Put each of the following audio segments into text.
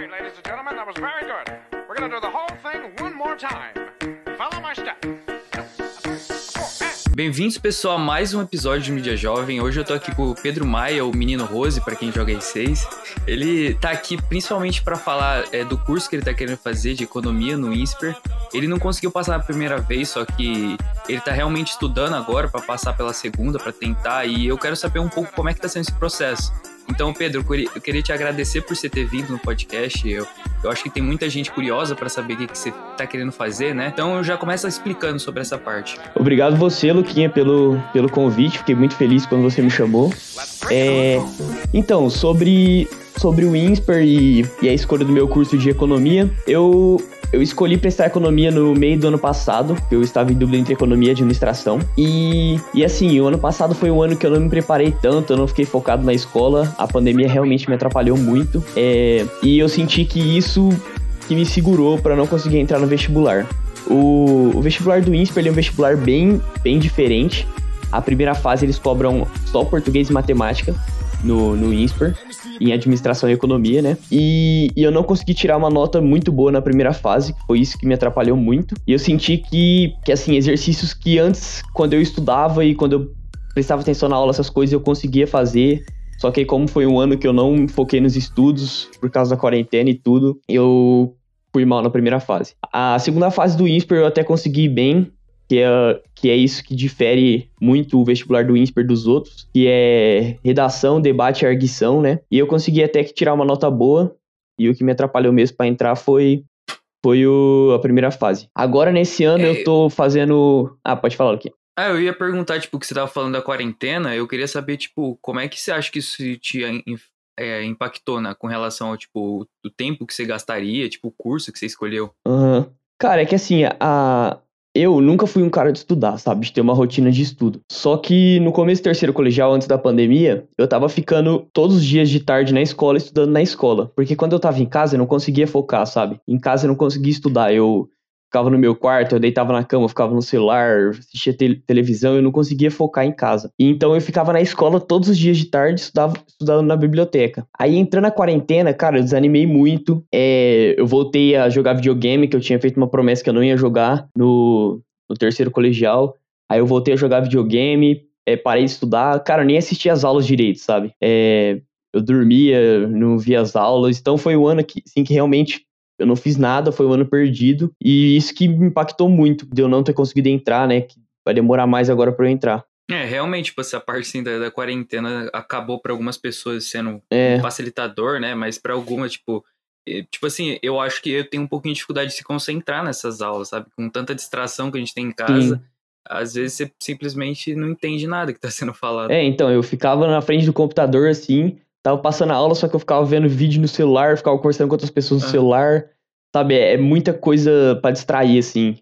right, ladies and gentlemen, that was very good. We're gonna do the whole thing one more time. Follow my. Bem-vindos, pessoal, a mais um episódio de Mídia Jovem. Hoje eu tô aqui com o Pedro Maia, o menino Rose, para quem joga E6. Ele tá aqui principalmente para falar é, do curso que ele tá querendo fazer de economia no INSPER. Ele não conseguiu passar a primeira vez, só que ele tá realmente estudando agora para passar pela segunda, para tentar, e eu quero saber um pouco como é que tá sendo esse processo. Então, Pedro, eu queria te agradecer por você ter vindo no podcast. Eu, eu acho que tem muita gente curiosa para saber o que, que você está querendo fazer, né? Então, eu já começo explicando sobre essa parte. Obrigado você, Luquinha, pelo, pelo convite. Fiquei muito feliz quando você me chamou. É, então, sobre, sobre o INSPER e, e a escolha do meu curso de economia, eu eu escolhi prestar economia no meio do ano passado, eu estava em dúvida entre economia e administração. E, e assim, o ano passado foi um ano que eu não me preparei tanto, eu não fiquei focado na escola, a pandemia realmente me atrapalhou muito. É, e eu senti que isso que me segurou para não conseguir entrar no vestibular. O, o vestibular do INSPER é um vestibular bem, bem diferente. A primeira fase eles cobram só português e matemática no, no INSPER em administração e economia, né? E, e, eu não consegui tirar uma nota muito boa na primeira fase, foi isso que me atrapalhou muito. E eu senti que, que assim, exercícios que antes, quando eu estudava e quando eu prestava atenção na aula, essas coisas eu conseguia fazer. Só que como foi um ano que eu não foquei nos estudos, por causa da quarentena e tudo, eu fui mal na primeira fase. A segunda fase do INSPER eu até consegui bem, que é, que é isso que difere muito o vestibular do INSPER dos outros, que é redação, debate e arguição, né? E eu consegui até que tirar uma nota boa, e o que me atrapalhou mesmo para entrar foi foi o, a primeira fase. Agora, nesse ano, é, eu tô fazendo... Ah, pode falar aqui. Ah, eu ia perguntar, tipo, que você tava falando da quarentena, eu queria saber, tipo, como é que você acha que isso te é, impactou, né, com relação ao, tipo, o tempo que você gastaria, tipo, o curso que você escolheu? Uhum. Cara, é que assim, a, eu nunca fui um cara de estudar, sabe? De ter uma rotina de estudo. Só que no começo do terceiro colegial, antes da pandemia, eu tava ficando todos os dias de tarde na escola, estudando na escola. Porque quando eu tava em casa, eu não conseguia focar, sabe? Em casa eu não conseguia estudar. Eu ficava no meu quarto, eu deitava na cama, ficava no celular, assistia te televisão, eu não conseguia focar em casa. Então eu ficava na escola todos os dias de tarde, estudava, estudando na biblioteca. Aí entrando na quarentena, cara, eu desanimei muito. É, eu voltei a jogar videogame, que eu tinha feito uma promessa que eu não ia jogar no, no terceiro colegial. Aí eu voltei a jogar videogame, é, parei de estudar. Cara, eu nem assistia as aulas direito, sabe? É, eu dormia, não via as aulas. Então foi um ano que, assim, que realmente eu não fiz nada, foi um ano perdido. E isso que me impactou muito, de eu não ter conseguido entrar, né? Que vai demorar mais agora para eu entrar. É, realmente, tipo, essa parte assim, da, da quarentena acabou para algumas pessoas sendo é. um facilitador, né? Mas para algumas, tipo, tipo assim, eu acho que eu tenho um pouquinho de dificuldade de se concentrar nessas aulas, sabe? Com tanta distração que a gente tem em casa. Sim. Às vezes você simplesmente não entende nada que tá sendo falado. É, então, eu ficava na frente do computador assim, Tava passando a aula, só que eu ficava vendo vídeo no celular, ficava conversando com outras pessoas no ah. celular. Sabe, é, é muita coisa para distrair, assim.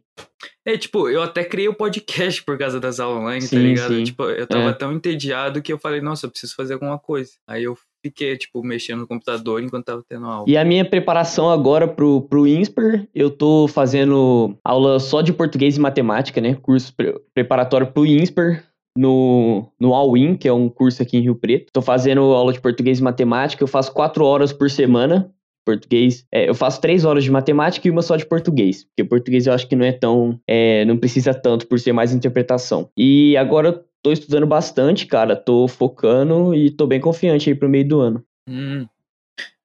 É, tipo, eu até criei o um podcast por causa das aulas online, tá sim, tá ligado? Sim. Tipo, eu tava é. tão entediado que eu falei, nossa, eu preciso fazer alguma coisa. Aí eu fiquei, tipo, mexendo no computador enquanto tava tendo aula. E a minha preparação agora pro, pro INSPER, eu tô fazendo aula só de português e matemática, né? Curso pre preparatório pro INSPER no, no All-In, que é um curso aqui em Rio Preto. Estou fazendo aula de português e matemática. Eu faço quatro horas por semana. Português. É, eu faço três horas de matemática e uma só de português. Porque português eu acho que não é tão. É, não precisa tanto por ser mais interpretação. E agora tô estudando bastante, cara. Tô focando e tô bem confiante aí pro meio do ano. Hum.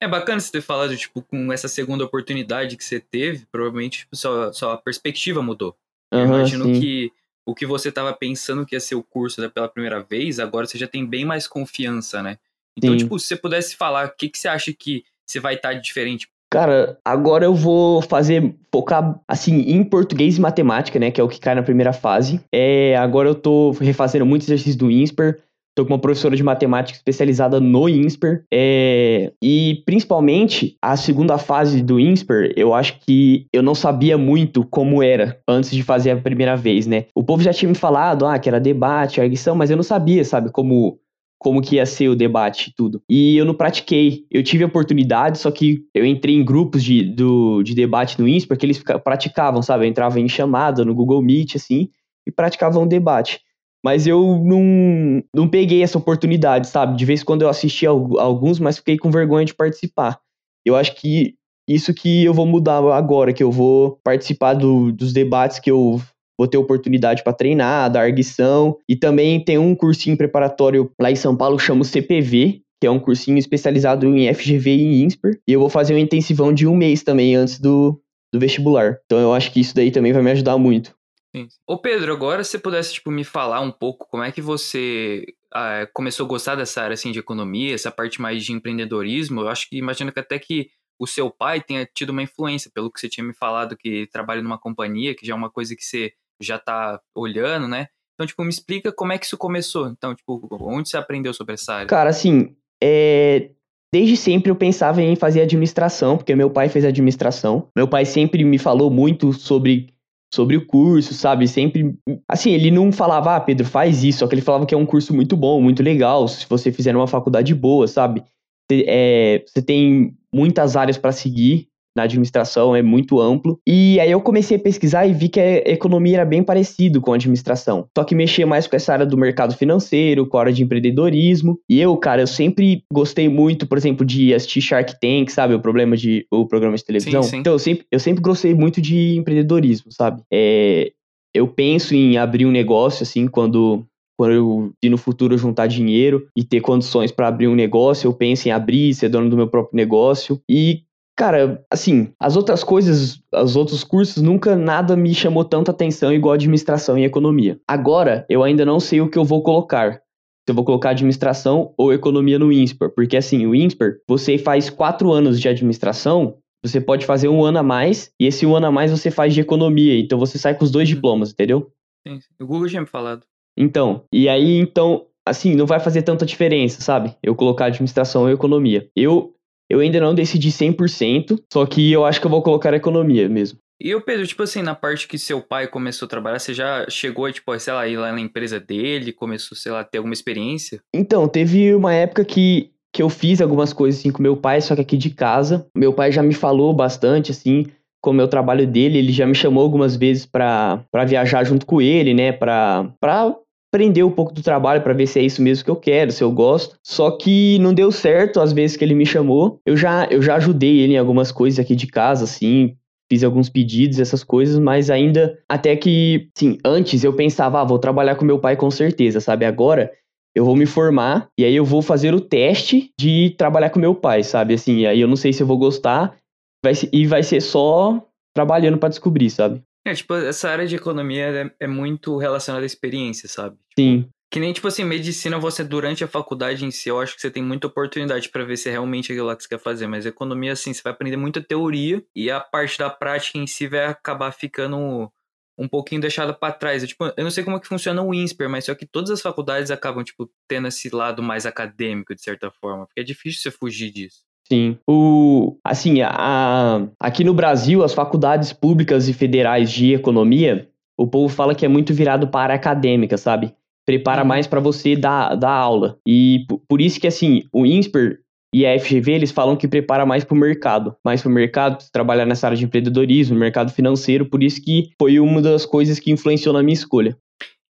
É bacana você ter falado, tipo, com essa segunda oportunidade que você teve, provavelmente tipo, sua, sua perspectiva mudou. Uhum, eu imagino sim. que o que você estava pensando que ia ser o curso pela primeira vez, agora você já tem bem mais confiança, né? Então, Sim. tipo, se você pudesse falar, o que, que você acha que você vai estar tá diferente? Cara, agora eu vou fazer, focar, assim, em português e matemática, né? Que é o que cai na primeira fase. É, agora eu tô refazendo muitos exercícios do INSPER. Tô com uma professora de matemática especializada no INSPER. É, e principalmente a segunda fase do INSPER, eu acho que eu não sabia muito como era antes de fazer a primeira vez, né? O povo já tinha me falado, ah, que era debate, arguição, mas eu não sabia, sabe, como como que ia ser o debate e tudo. E eu não pratiquei. Eu tive oportunidade, só que eu entrei em grupos de, do, de debate no INSPER que eles praticavam, sabe? Eu entrava em chamada no Google Meet, assim, e praticavam debate. Mas eu não, não peguei essa oportunidade, sabe? De vez em quando eu assisti alguns, mas fiquei com vergonha de participar. Eu acho que isso que eu vou mudar agora, que eu vou participar do, dos debates que eu vou ter oportunidade para treinar, dar arguição. E também tem um cursinho preparatório lá em São Paulo chama CPV, que é um cursinho especializado em FGV e INSPER. E eu vou fazer um intensivão de um mês também antes do, do vestibular. Então eu acho que isso daí também vai me ajudar muito. Sim. Ô Pedro, agora se você pudesse tipo, me falar um pouco como é que você ah, começou a gostar dessa área assim, de economia, essa parte mais de empreendedorismo, eu acho que imagino que até que o seu pai tenha tido uma influência, pelo que você tinha me falado, que trabalha numa companhia, que já é uma coisa que você já tá olhando, né? Então, tipo, me explica como é que isso começou. Então, tipo, onde você aprendeu sobre essa área? Cara, assim, é... desde sempre eu pensava em fazer administração, porque meu pai fez administração. Meu pai sempre me falou muito sobre sobre o curso, sabe? Sempre. Assim, ele não falava, ah, Pedro, faz isso, só que ele falava que é um curso muito bom, muito legal, se você fizer uma faculdade boa, sabe? É, você tem muitas áreas para seguir, na administração é muito amplo. E aí eu comecei a pesquisar e vi que a economia era bem parecido com a administração. Só que mexia mais com essa área do mercado financeiro, com a área de empreendedorismo. E eu, cara, eu sempre gostei muito, por exemplo, de assistir Shark Tank, sabe? O problema de o programa de televisão. Sim, sim. Então eu sempre, eu sempre gostei muito de empreendedorismo, sabe? É, eu penso em abrir um negócio assim quando quando eu e no futuro juntar dinheiro e ter condições para abrir um negócio, eu penso em abrir, ser dono do meu próprio negócio. E Cara, assim, as outras coisas, os outros cursos, nunca nada me chamou tanta atenção igual administração e economia. Agora, eu ainda não sei o que eu vou colocar. Se eu vou colocar administração ou economia no INSPER. Porque assim, o INSPER, você faz quatro anos de administração, você pode fazer um ano a mais, e esse um ano a mais você faz de economia. Então você sai com os dois uhum. diplomas, entendeu? Sim, o Google já me falado. Então, e aí, então, assim, não vai fazer tanta diferença, sabe? Eu colocar administração ou economia. Eu eu ainda não decidi 100%, só que eu acho que eu vou colocar economia mesmo. E o Pedro, tipo assim, na parte que seu pai começou a trabalhar, você já chegou, tipo, sei lá, ir lá na empresa dele, começou, sei lá, a ter alguma experiência? Então, teve uma época que, que eu fiz algumas coisas assim com meu pai, só que aqui de casa. Meu pai já me falou bastante, assim, como é o trabalho dele, ele já me chamou algumas vezes para viajar junto com ele, né, pra, pra aprender um pouco do trabalho para ver se é isso mesmo que eu quero, se eu gosto. Só que não deu certo às vezes que ele me chamou. Eu já, eu já ajudei ele em algumas coisas aqui de casa, assim, fiz alguns pedidos, essas coisas, mas ainda até que, sim, antes eu pensava, ah, vou trabalhar com meu pai com certeza, sabe? Agora eu vou me formar e aí eu vou fazer o teste de trabalhar com meu pai, sabe? Assim, aí eu não sei se eu vou gostar vai e vai ser só trabalhando para descobrir, sabe? É, tipo, essa área de economia é, é muito relacionada à experiência, sabe? Tipo, Sim. Que nem, tipo assim, medicina, você durante a faculdade em si, eu acho que você tem muita oportunidade para ver se é realmente aquilo lá que você quer fazer. Mas economia, assim, você vai aprender muita teoria e a parte da prática em si vai acabar ficando um pouquinho deixada para trás. Eu, tipo, eu não sei como é que funciona o INSPER, mas só que todas as faculdades acabam, tipo, tendo esse lado mais acadêmico, de certa forma. Porque é difícil você fugir disso. Sim. O, assim, a, aqui no Brasil, as faculdades públicas e federais de economia, o povo fala que é muito virado para a acadêmica, sabe? Prepara uhum. mais para você dar, dar aula. E por isso que, assim, o INSPER e a FGV, eles falam que prepara mais para o mercado. Mais para o mercado, trabalhar nessa área de empreendedorismo, mercado financeiro. Por isso que foi uma das coisas que influenciou na minha escolha.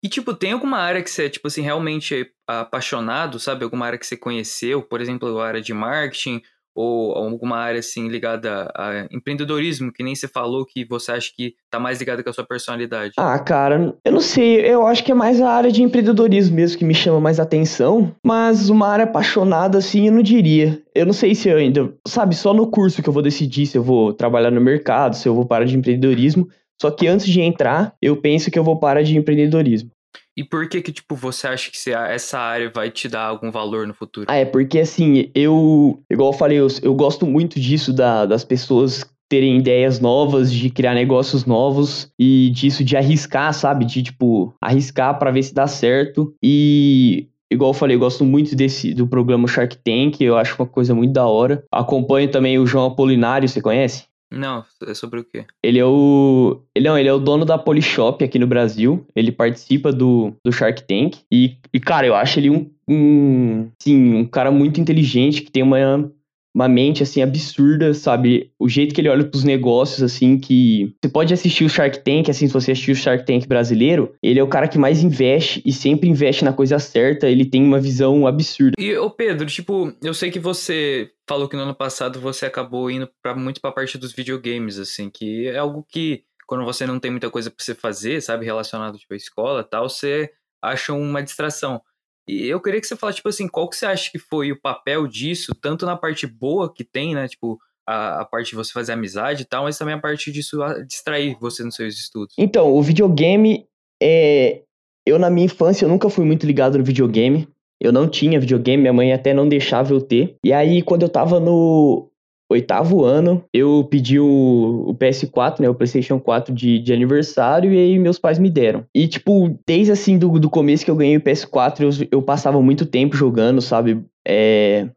E, tipo, tem alguma área que você, tipo assim, realmente é apaixonado, sabe? Alguma área que você conheceu? Por exemplo, a área de marketing ou alguma área assim ligada a empreendedorismo, que nem você falou que você acha que tá mais ligada com a sua personalidade? Ah, cara, eu não sei, eu acho que é mais a área de empreendedorismo mesmo que me chama mais atenção, mas uma área apaixonada assim, eu não diria. Eu não sei se eu ainda, sabe, só no curso que eu vou decidir se eu vou trabalhar no mercado, se eu vou parar de empreendedorismo. Só que antes de entrar, eu penso que eu vou parar de empreendedorismo. E por que que, tipo, você acha que essa área vai te dar algum valor no futuro? Ah, é porque, assim, eu... Igual eu falei, eu, eu gosto muito disso da, das pessoas terem ideias novas, de criar negócios novos e disso de arriscar, sabe? De, tipo, arriscar para ver se dá certo. E igual eu falei, eu gosto muito desse do programa Shark Tank, eu acho uma coisa muito da hora. Acompanho também o João Apolinário, você conhece? Não, é sobre o quê? Ele é o. Ele, não, ele é o dono da Polishop aqui no Brasil. Ele participa do, do Shark Tank. E, e, cara, eu acho ele um, um. Sim, um cara muito inteligente, que tem uma, uma mente, assim, absurda, sabe? O jeito que ele olha pros negócios, assim, que... Você pode assistir o Shark Tank, assim, se você assistir o Shark Tank brasileiro, ele é o cara que mais investe e sempre investe na coisa certa, ele tem uma visão absurda. E, ô Pedro, tipo, eu sei que você falou que no ano passado você acabou indo pra, muito pra parte dos videogames, assim, que é algo que, quando você não tem muita coisa pra você fazer, sabe, relacionado, tipo, à escola tal, você acha uma distração. E eu queria que você falasse, tipo assim, qual que você acha que foi o papel disso, tanto na parte boa que tem, né? Tipo, a, a parte de você fazer amizade e tal, mas também a parte disso distrair você nos seus estudos. Então, o videogame é. Eu, na minha infância, eu nunca fui muito ligado no videogame. Eu não tinha videogame, minha mãe até não deixava eu ter. E aí, quando eu tava no oitavo ano, eu pedi o, o, PS4, né, o PlayStation 4 de, de aniversário, e aí meus pais me deram. E, tipo, desde assim, do, do começo que eu ganhei o PS4, eu, eu passava muito tempo jogando, sabe? É,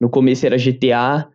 no começo era GTA,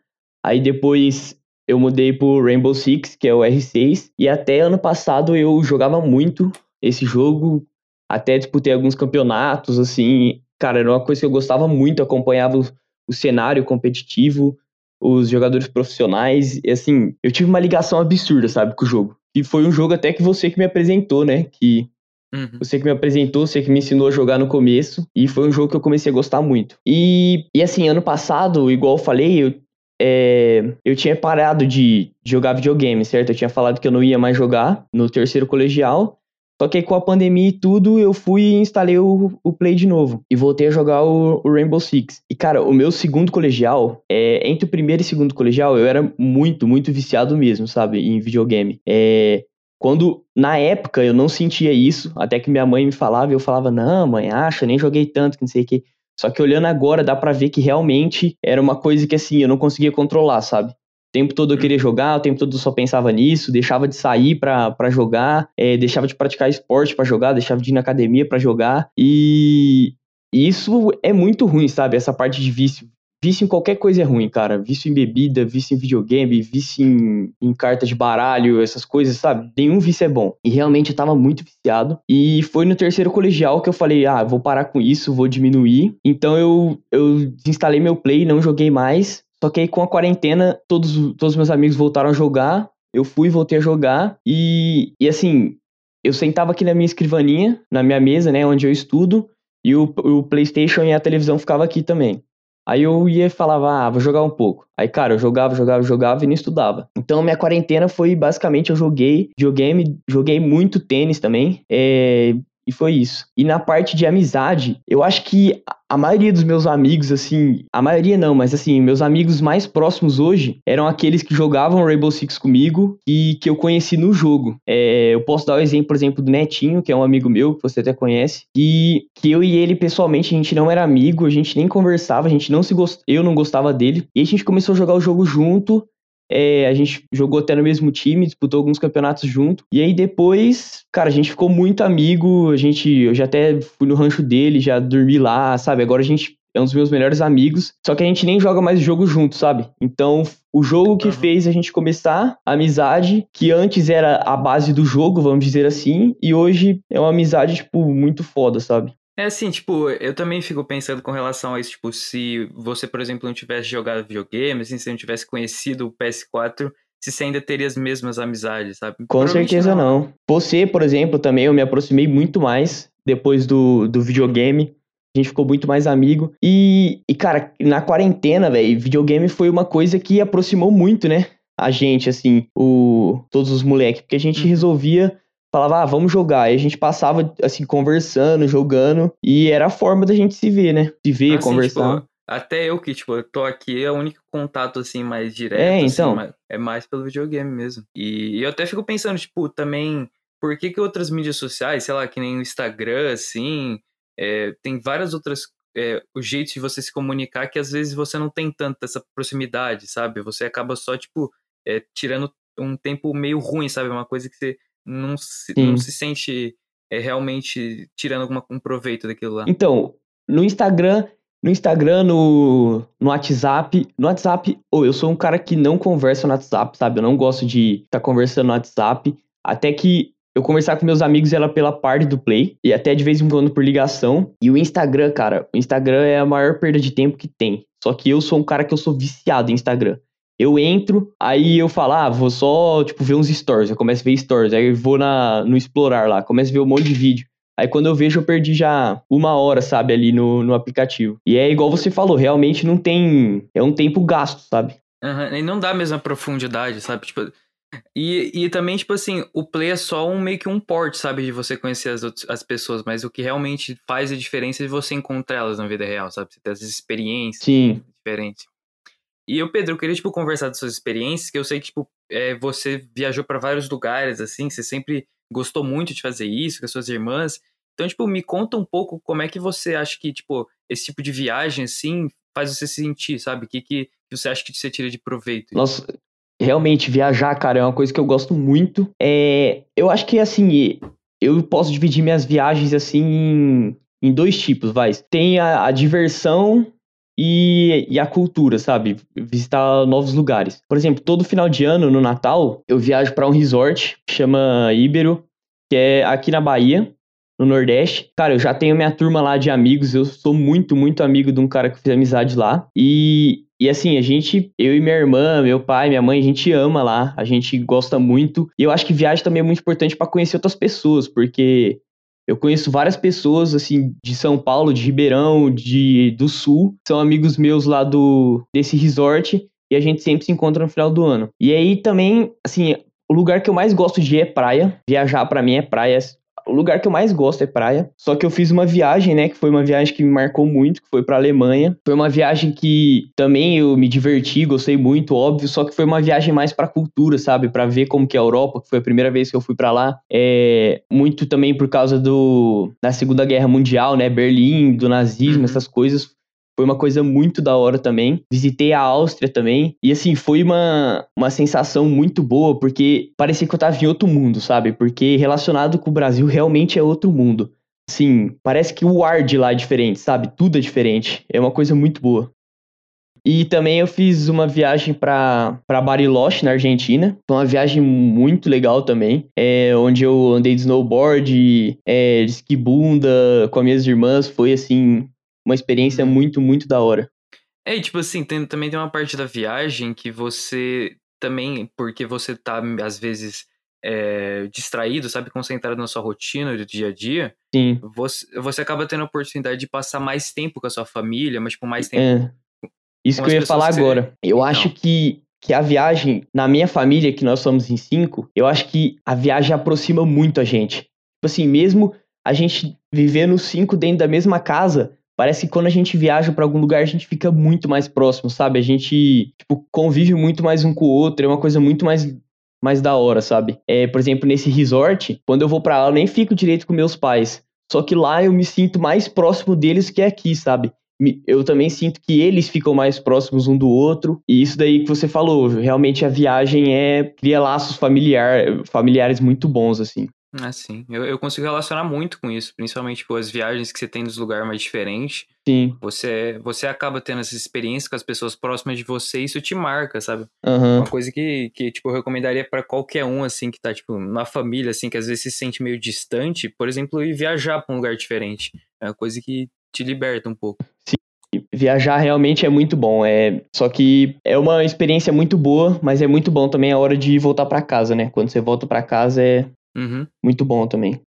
aí depois eu mudei pro Rainbow Six, que é o R6, e até ano passado eu jogava muito esse jogo, até disputei alguns campeonatos, assim. Cara, era uma coisa que eu gostava muito, acompanhava o, o cenário competitivo, os jogadores profissionais. E assim, eu tive uma ligação absurda, sabe, com o jogo. E foi um jogo até que você que me apresentou, né? Que Uhum. Você que me apresentou, você que me ensinou a jogar no começo. E foi um jogo que eu comecei a gostar muito. E, e assim, ano passado, igual eu falei, eu, é, eu tinha parado de, de jogar videogame, certo? Eu tinha falado que eu não ia mais jogar no terceiro colegial. Só que com a pandemia e tudo, eu fui e instalei o, o Play de novo. E voltei a jogar o, o Rainbow Six. E, cara, o meu segundo colegial, é, entre o primeiro e segundo colegial, eu era muito, muito viciado mesmo, sabe? Em videogame. É, quando, na época, eu não sentia isso, até que minha mãe me falava, e eu falava, não, mãe, acha, nem joguei tanto, que não sei o que. Só que olhando agora, dá pra ver que realmente era uma coisa que, assim, eu não conseguia controlar, sabe? Tempo todo eu queria jogar, o tempo todo eu só pensava nisso, deixava de sair para jogar, é, deixava de praticar esporte para jogar, deixava de ir na academia para jogar. E isso é muito ruim, sabe? Essa parte de vício. Vício em qualquer coisa é ruim, cara. Vício em bebida, vício em videogame, vício em, em carta de baralho, essas coisas, sabe? Nenhum vício é bom. E realmente eu tava muito viciado. E foi no terceiro colegial que eu falei, ah, vou parar com isso, vou diminuir. Então eu, eu desinstalei meu play, não joguei mais. Só que aí com a quarentena, todos, todos meus amigos voltaram a jogar. Eu fui, voltei a jogar. E, e assim, eu sentava aqui na minha escrivaninha, na minha mesa, né, onde eu estudo. E o, o PlayStation e a televisão ficava aqui também. Aí eu ia e falava, ah, vou jogar um pouco. Aí, cara, eu jogava, jogava, jogava e não estudava. Então, minha quarentena foi basicamente eu joguei videogame, joguei muito tênis também. É, e foi isso. E na parte de amizade, eu acho que a maioria dos meus amigos, assim, a maioria não, mas assim, meus amigos mais próximos hoje eram aqueles que jogavam Rainbow Six comigo e que eu conheci no jogo. É, eu posso dar o exemplo, por exemplo, do Netinho, que é um amigo meu, que você até conhece, e que eu e ele, pessoalmente, a gente não era amigo, a gente nem conversava, a gente não se eu não gostava dele, e a gente começou a jogar o jogo junto, é, a gente jogou até no mesmo time, disputou alguns campeonatos junto. E aí depois, cara, a gente ficou muito amigo. A gente, eu já até fui no rancho dele, já dormi lá, sabe? Agora a gente é um dos meus melhores amigos. Só que a gente nem joga mais jogo junto, sabe? Então, o jogo que uhum. fez a gente começar a amizade, que antes era a base do jogo, vamos dizer assim, e hoje é uma amizade, tipo, muito foda, sabe? É assim, tipo, eu também fico pensando com relação a isso, tipo, se você, por exemplo, não tivesse jogado videogame, assim, se não tivesse conhecido o PS4, se você ainda teria as mesmas amizades, sabe? Com certeza não. não. Você, por exemplo, também eu me aproximei muito mais depois do, do videogame. A gente ficou muito mais amigo. E, e cara, na quarentena, velho, videogame foi uma coisa que aproximou muito, né? A gente, assim, o, todos os moleques, porque a gente uhum. resolvia falava, ah, vamos jogar. E a gente passava, assim, conversando, jogando, e era a forma da gente se ver, né? Se ver, assim, conversar. Tipo, até eu que, tipo, eu tô aqui, é o único contato, assim, mais direto, é, assim, então. Assim, é mais pelo videogame mesmo. E, e eu até fico pensando, tipo, também, por que que outras mídias sociais, sei lá, que nem o Instagram, assim, é, tem várias outras é, o jeito de você se comunicar que às vezes você não tem tanta essa proximidade, sabe? Você acaba só, tipo, é, tirando um tempo meio ruim, sabe? Uma coisa que você não se, não se sente é, realmente tirando algum um proveito daquilo lá. Então, no Instagram, no Instagram, no, no WhatsApp, no WhatsApp, oh, eu sou um cara que não conversa no WhatsApp, sabe? Eu não gosto de estar tá conversando no WhatsApp, até que eu conversar com meus amigos ela pela parte do Play e até de vez em quando por ligação. E o Instagram, cara, o Instagram é a maior perda de tempo que tem. Só que eu sou um cara que eu sou viciado em Instagram. Eu entro, aí eu falo, ah, vou só, tipo, ver uns stories. Eu começo a ver stories, aí eu vou na, no explorar lá, começo a ver um monte de vídeo. Aí quando eu vejo, eu perdi já uma hora, sabe, ali no, no aplicativo. E é igual você falou, realmente não tem. É um tempo gasto, sabe? Uhum, e não dá a mesma profundidade, sabe? Tipo, e, e também, tipo assim, o play é só um meio que um porte, sabe? De você conhecer as, outras, as pessoas, mas o que realmente faz a diferença é você encontrar elas na vida real, sabe? Você ter essas experiências Sim. diferentes. E eu, Pedro, eu queria, tipo, conversar das suas experiências, que eu sei que, tipo, é, você viajou para vários lugares, assim, você sempre gostou muito de fazer isso com as suas irmãs. Então, tipo, me conta um pouco como é que você acha que, tipo, esse tipo de viagem, assim, faz você se sentir, sabe? O que, que você acha que você tira de proveito? Nossa, realmente, viajar, cara, é uma coisa que eu gosto muito. É, eu acho que, assim, eu posso dividir minhas viagens, assim, em, em dois tipos, vai. Tem a, a diversão e, e, a cultura, sabe? Visitar novos lugares. Por exemplo, todo final de ano, no Natal, eu viajo para um resort que chama Ibero, que é aqui na Bahia, no Nordeste. Cara, eu já tenho minha turma lá de amigos, eu sou muito, muito amigo de um cara que fiz amizade lá. E, e assim, a gente, eu e minha irmã, meu pai, minha mãe, a gente ama lá, a gente gosta muito. E eu acho que viagem também é muito importante para conhecer outras pessoas, porque eu conheço várias pessoas, assim, de São Paulo, de Ribeirão, de, do Sul, são amigos meus lá do, desse resort, e a gente sempre se encontra no final do ano. E aí também, assim, o lugar que eu mais gosto de ir é praia. Viajar para mim é praia o lugar que eu mais gosto é praia. Só que eu fiz uma viagem, né, que foi uma viagem que me marcou muito, que foi para Alemanha. Foi uma viagem que também eu me diverti, gostei muito, óbvio, só que foi uma viagem mais para cultura, sabe, para ver como que é a Europa, que foi a primeira vez que eu fui para lá. É muito também por causa do da Segunda Guerra Mundial, né, Berlim, do nazismo, uhum. essas coisas. Foi uma coisa muito da hora também. Visitei a Áustria também. E assim, foi uma, uma sensação muito boa, porque parecia que eu tava em outro mundo, sabe? Porque relacionado com o Brasil realmente é outro mundo. Sim, parece que o ar de lá é diferente, sabe? Tudo é diferente. É uma coisa muito boa. E também eu fiz uma viagem para Bariloche, na Argentina. Foi uma viagem muito legal também. É, onde eu andei de snowboard, é, de esquibunda com as minhas irmãs. Foi assim, uma experiência uhum. muito, muito da hora. É, e tipo assim, tem, também tem uma parte da viagem que você também, porque você tá, às vezes, é, distraído, sabe, concentrado na sua rotina do dia a dia, Sim. Você, você acaba tendo a oportunidade de passar mais tempo com a sua família, mas tipo, mais tempo. É. Isso que eu ia falar agora. Eu então. acho que, que a viagem, na minha família, que nós somos em cinco, eu acho que a viagem aproxima muito a gente. Tipo assim, mesmo a gente vivendo cinco dentro da mesma casa, parece que quando a gente viaja para algum lugar, a gente fica muito mais próximo, sabe? A gente, tipo, convive muito mais um com o outro, é uma coisa muito mais mais da hora, sabe? É, por exemplo, nesse resort, quando eu vou para lá, eu nem fico direito com meus pais. Só que lá eu me sinto mais próximo deles que aqui, sabe? Eu também sinto que eles ficam mais próximos um do outro. E isso daí que você falou, realmente a viagem é cria laços familiar, familiares muito bons, assim. Ah, sim. Eu, eu consigo relacionar muito com isso, principalmente tipo, as viagens que você tem nos lugares mais diferentes. Sim. Você, você acaba tendo essa experiência com as pessoas próximas de você e isso te marca, sabe? Uhum. Uma coisa que, que tipo, eu recomendaria para qualquer um, assim, que tá, tipo, na família, assim, que às vezes se sente meio distante, por exemplo, ir viajar pra um lugar diferente. É uma coisa que te liberta um pouco. Sim. Viajar realmente é muito bom, é só que é uma experiência muito boa, mas é muito bom também a hora de voltar para casa, né? Quando você volta para casa é Uhum. Muito bom também.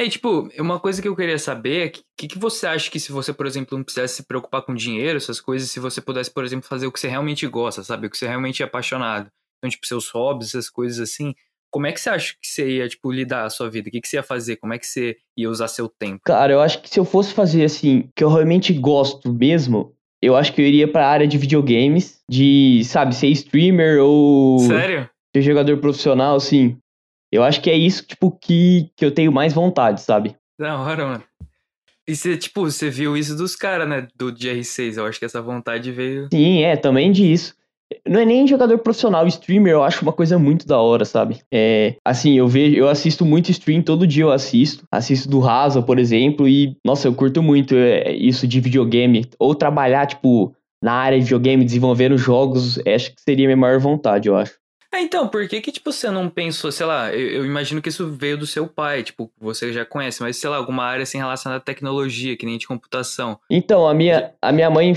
É, tipo, uma coisa que eu queria saber é o que, que, você acha que se você, por exemplo, não precisasse se preocupar com dinheiro, essas coisas, se você pudesse, por exemplo, fazer o que você realmente gosta, sabe? O que você realmente é apaixonado. Então, tipo, seus hobbies, essas coisas assim. Como é que você acha que você ia, tipo, lidar a sua vida? O que, que você ia fazer? Como é que você ia usar seu tempo? Cara, eu acho que se eu fosse fazer, assim, que eu realmente gosto mesmo, eu acho que eu iria pra área de videogames, de, sabe, ser streamer ou... Sério? Ser jogador profissional, assim. Eu acho que é isso, tipo, que, que eu tenho mais vontade, sabe? Da hora, mano. E você, tipo, você viu isso dos caras, né? Do GR6. Eu acho que essa vontade veio. Sim, é, também disso. Não é nem jogador profissional, streamer eu acho uma coisa muito da hora, sabe? É, assim, eu vejo, eu assisto muito stream, todo dia eu assisto. Assisto do Rasa, por exemplo, e, nossa, eu curto muito é, isso de videogame. Ou trabalhar, tipo, na área de videogame, desenvolvendo jogos, acho que seria a minha maior vontade, eu acho. É, então, por que que, tipo, você não pensou, sei lá, eu, eu, imagino que isso veio do seu pai, tipo, você já conhece, mas, sei lá, alguma área, assim, relacionada à tecnologia, que nem de computação. Então, a minha, a minha mãe...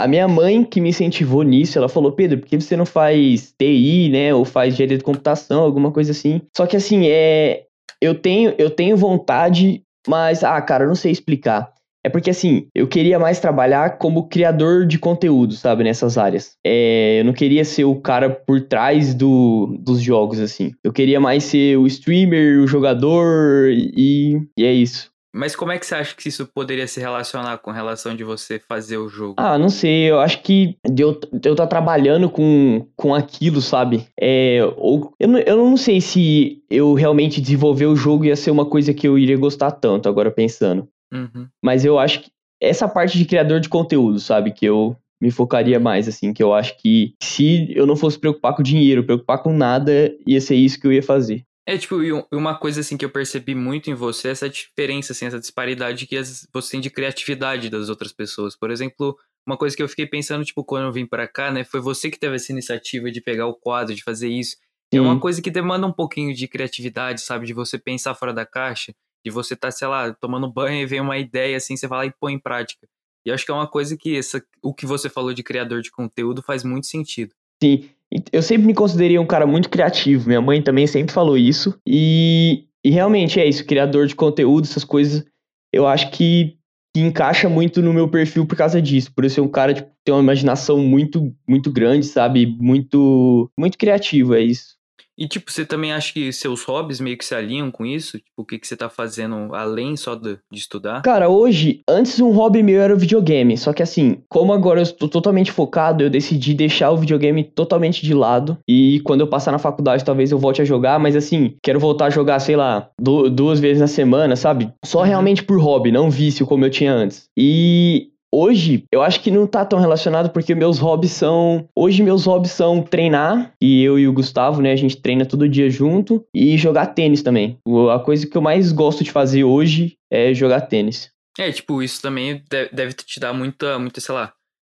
A minha mãe que me incentivou nisso, ela falou, Pedro, por que você não faz TI, né, ou faz engenharia de computação, alguma coisa assim? Só que, assim, é... Eu tenho, eu tenho vontade, mas, ah, cara, eu não sei explicar. É porque, assim, eu queria mais trabalhar como criador de conteúdo, sabe, nessas áreas. É, eu não queria ser o cara por trás do, dos jogos, assim. Eu queria mais ser o streamer, o jogador e, e é isso. Mas como é que você acha que isso poderia se relacionar com relação de você fazer o jogo? Ah, não sei. Eu acho que de eu estar tá trabalhando com, com aquilo, sabe? É, ou, eu, não, eu não sei se eu realmente desenvolver o jogo ia ser uma coisa que eu iria gostar tanto, agora pensando. Uhum. Mas eu acho que essa parte de criador de conteúdo, sabe? Que eu me focaria mais, assim, que eu acho que se eu não fosse preocupar com dinheiro, preocupar com nada, ia ser isso que eu ia fazer. É, tipo, e uma coisa, assim, que eu percebi muito em você, essa diferença, assim, essa disparidade que você tem de criatividade das outras pessoas. Por exemplo, uma coisa que eu fiquei pensando, tipo, quando eu vim para cá, né, foi você que teve essa iniciativa de pegar o quadro, de fazer isso. É uma coisa que demanda um pouquinho de criatividade, sabe, de você pensar fora da caixa de você tá, sei lá, tomando banho e vem uma ideia assim, você vai lá e põe em prática. E acho que é uma coisa que essa, o que você falou de criador de conteúdo faz muito sentido. Sim, eu sempre me considerei um cara muito criativo. Minha mãe também sempre falou isso. E, e realmente é isso, criador de conteúdo, essas coisas, eu acho que, que encaixa muito no meu perfil por causa disso. Por eu ser um cara que tipo, tem uma imaginação muito, muito grande, sabe? Muito, muito criativo, é isso. E, tipo, você também acha que seus hobbies meio que se alinham com isso? Tipo, o que, que você tá fazendo além só de, de, estudar? Cara, hoje, antes um hobby meu era o videogame. Só que assim, como agora eu estou totalmente focado, eu decidi deixar o videogame totalmente de lado. E quando eu passar na faculdade, talvez eu volte a jogar. Mas assim, quero voltar a jogar, sei lá, duas vezes na semana, sabe? Só uhum. realmente por hobby, não vício como eu tinha antes. E Hoje, eu acho que não tá tão relacionado porque meus hobbies são. Hoje, meus hobbies são treinar, e eu e o Gustavo, né, a gente treina todo dia junto, e jogar tênis também. A coisa que eu mais gosto de fazer hoje é jogar tênis. É, tipo, isso também deve te dar muita, muita, sei lá,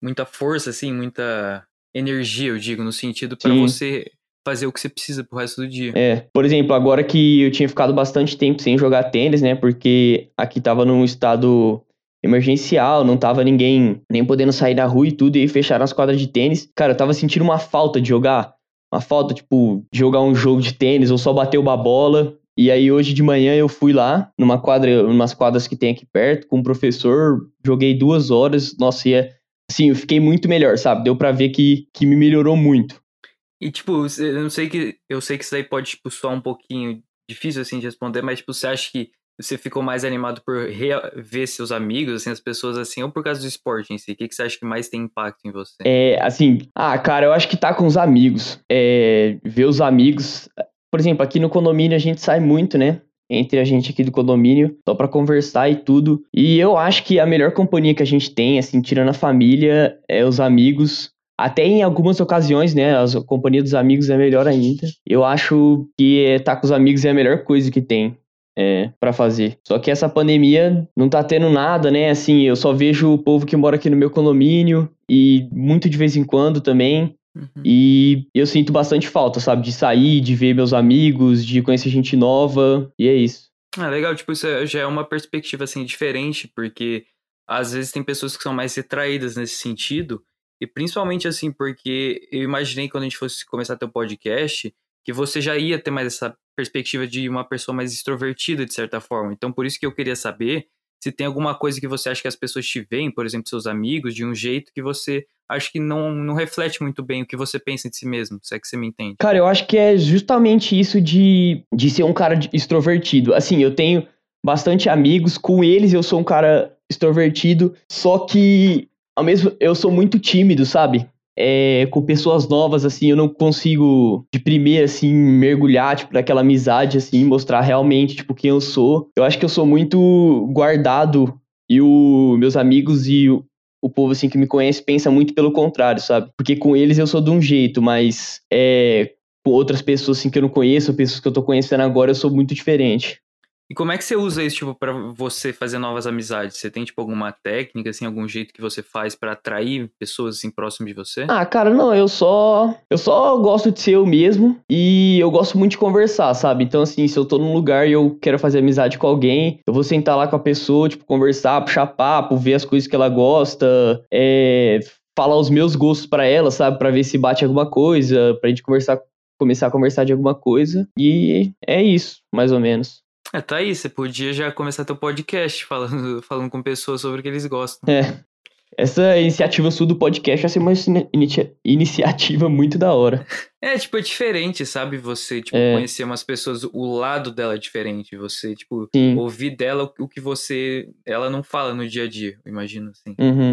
muita força, assim, muita energia, eu digo, no sentido para você fazer o que você precisa pro resto do dia. É, por exemplo, agora que eu tinha ficado bastante tempo sem jogar tênis, né, porque aqui tava num estado emergencial, não tava ninguém nem podendo sair da rua e tudo, e aí fecharam as quadras de tênis. Cara, eu tava sentindo uma falta de jogar. Uma falta, tipo, de jogar um jogo de tênis ou só bater uma bola. E aí hoje de manhã eu fui lá, numa quadra, umas quadras que tem aqui perto, com o um professor, joguei duas horas, nossa, e é, assim, eu fiquei muito melhor, sabe? Deu pra ver que, que me melhorou muito. E tipo, eu não sei que. Eu sei que isso daí pode, tipo, soar um pouquinho difícil assim de responder, mas tipo, você acha que você ficou mais animado por ver seus amigos, assim, as pessoas assim, ou por causa do esporte em si? O que, que você acha que mais tem impacto em você? É, assim, ah, cara, eu acho que tá com os amigos. É, ver os amigos. Por exemplo, aqui no condomínio a gente sai muito, né? Entre a gente aqui do condomínio, só pra conversar e tudo. E eu acho que a melhor companhia que a gente tem, assim, tirando a família, é os amigos. Até em algumas ocasiões, né? A companhia dos amigos é melhor ainda. Eu acho que estar tá com os amigos é a melhor coisa que tem é, para fazer. Só que essa pandemia não tá tendo nada, né? Assim, eu só vejo o povo que mora aqui no meu condomínio e muito de vez em quando também. Uhum. E eu sinto bastante falta, sabe? De sair, de ver meus amigos, de conhecer gente nova. E é isso. Ah, legal. Tipo, isso é, já é uma perspectiva, assim, diferente, porque às vezes tem pessoas que são mais retraídas nesse sentido. E principalmente, assim, porque eu imaginei quando a gente fosse começar a ter um podcast, que você já ia ter mais essa perspectiva de uma pessoa mais extrovertida, de certa forma. Então, por isso que eu queria saber se tem alguma coisa que você acha que as pessoas te veem, por exemplo, seus amigos, de um jeito que você acha que não, não reflete muito bem o que você pensa de si mesmo, se é que você me entende. Cara, eu acho que é justamente isso de, de ser um cara extrovertido. Assim, eu tenho bastante amigos, com eles eu sou um cara extrovertido, só que ao mesmo eu sou muito tímido, sabe? É, com pessoas novas, assim, eu não consigo de primeira, assim, mergulhar, tipo, naquela amizade, assim, mostrar realmente, tipo, quem eu sou. Eu acho que eu sou muito guardado e os meus amigos e o, o povo, assim, que me conhece pensa muito pelo contrário, sabe? Porque com eles eu sou de um jeito, mas é, com outras pessoas, assim, que eu não conheço, pessoas que eu tô conhecendo agora, eu sou muito diferente. E como é que você usa isso, tipo, pra você fazer novas amizades? Você tem, tipo, alguma técnica, assim, algum jeito que você faz para atrair pessoas, assim, próximas de você? Ah, cara, não, eu só. Eu só gosto de ser eu mesmo e eu gosto muito de conversar, sabe? Então, assim, se eu tô num lugar e eu quero fazer amizade com alguém, eu vou sentar lá com a pessoa, tipo, conversar, puxar papo, ver as coisas que ela gosta, é. Falar os meus gostos para ela, sabe? Para ver se bate alguma coisa, pra gente conversar, começar a conversar de alguma coisa. E é isso, mais ou menos. É, tá aí, você podia já começar teu podcast falando, falando com pessoas sobre o que eles gostam. É. Essa iniciativa sul do podcast vai ser uma inicia iniciativa muito da hora. É, tipo, é diferente, sabe? Você, tipo, é. conhecer umas pessoas, o lado dela é diferente. Você, tipo, Sim. ouvir dela o que você. Ela não fala no dia a dia, eu imagino, assim. Uhum.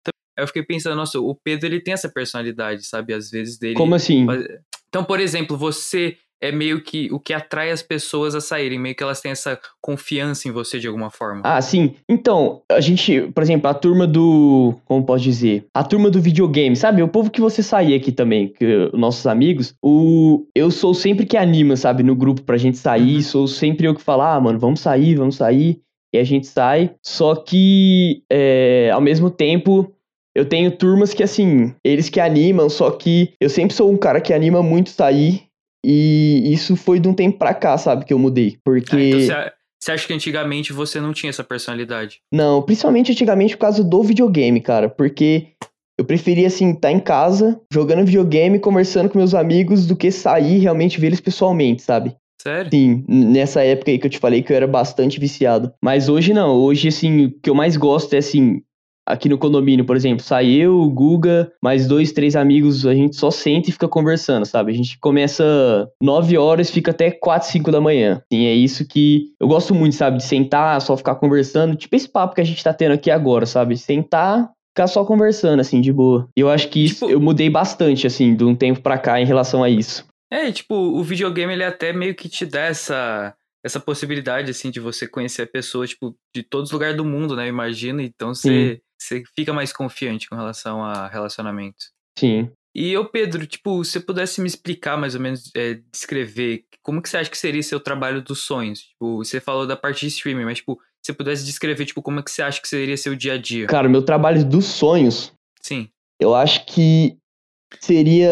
Então, eu fiquei pensando, nossa, o Pedro, ele tem essa personalidade, sabe? Às vezes dele. Como assim? Então, por exemplo, você é meio que o que atrai as pessoas a saírem, meio que elas têm essa confiança em você de alguma forma. Ah, sim. Então, a gente, por exemplo, a turma do, como posso dizer, a turma do videogame, sabe? O povo que você sair aqui também, que nossos amigos, o eu sou sempre que anima, sabe, no grupo pra gente sair, uhum. sou sempre eu que falo, ah, mano, vamos sair, vamos sair. E a gente sai. Só que, é, ao mesmo tempo, eu tenho turmas que, assim, eles que animam, só que eu sempre sou um cara que anima muito sair e isso foi de um tempo pra cá, sabe, que eu mudei. Porque. Ah, então você acha que antigamente você não tinha essa personalidade? Não, principalmente antigamente por causa do videogame, cara. Porque eu preferia, assim, estar tá em casa, jogando videogame, conversando com meus amigos, do que sair e realmente ver eles pessoalmente, sabe? Sério? Sim, nessa época aí que eu te falei que eu era bastante viciado. Mas hoje não, hoje, assim, o que eu mais gosto é, assim, aqui no condomínio, por exemplo, sai eu, o Guga, mais dois, três amigos, a gente só senta e fica conversando, sabe? A gente começa nove horas, fica até quatro, cinco da manhã. E é isso que eu gosto muito, sabe? De sentar, só ficar conversando, tipo esse papo que a gente tá tendo aqui agora, sabe? Sentar, ficar só conversando, assim, de boa. E eu acho que isso, tipo... eu mudei bastante, assim, de um tempo pra cá em relação a isso. É, tipo, o videogame, ele até meio que te dá essa essa possibilidade, assim, de você conhecer a pessoa, tipo, de todos os lugares do mundo, né? Imagina. Então você você fica mais confiante com relação a relacionamento. Sim. E eu, Pedro, tipo, se você pudesse me explicar mais ou menos, é, descrever, como que você acha que seria seu trabalho dos sonhos? Tipo, você falou da parte de streaming, mas, tipo, se você pudesse descrever, tipo, como é que você acha que seria seu dia a dia? Cara, meu trabalho dos sonhos. Sim. Eu acho que seria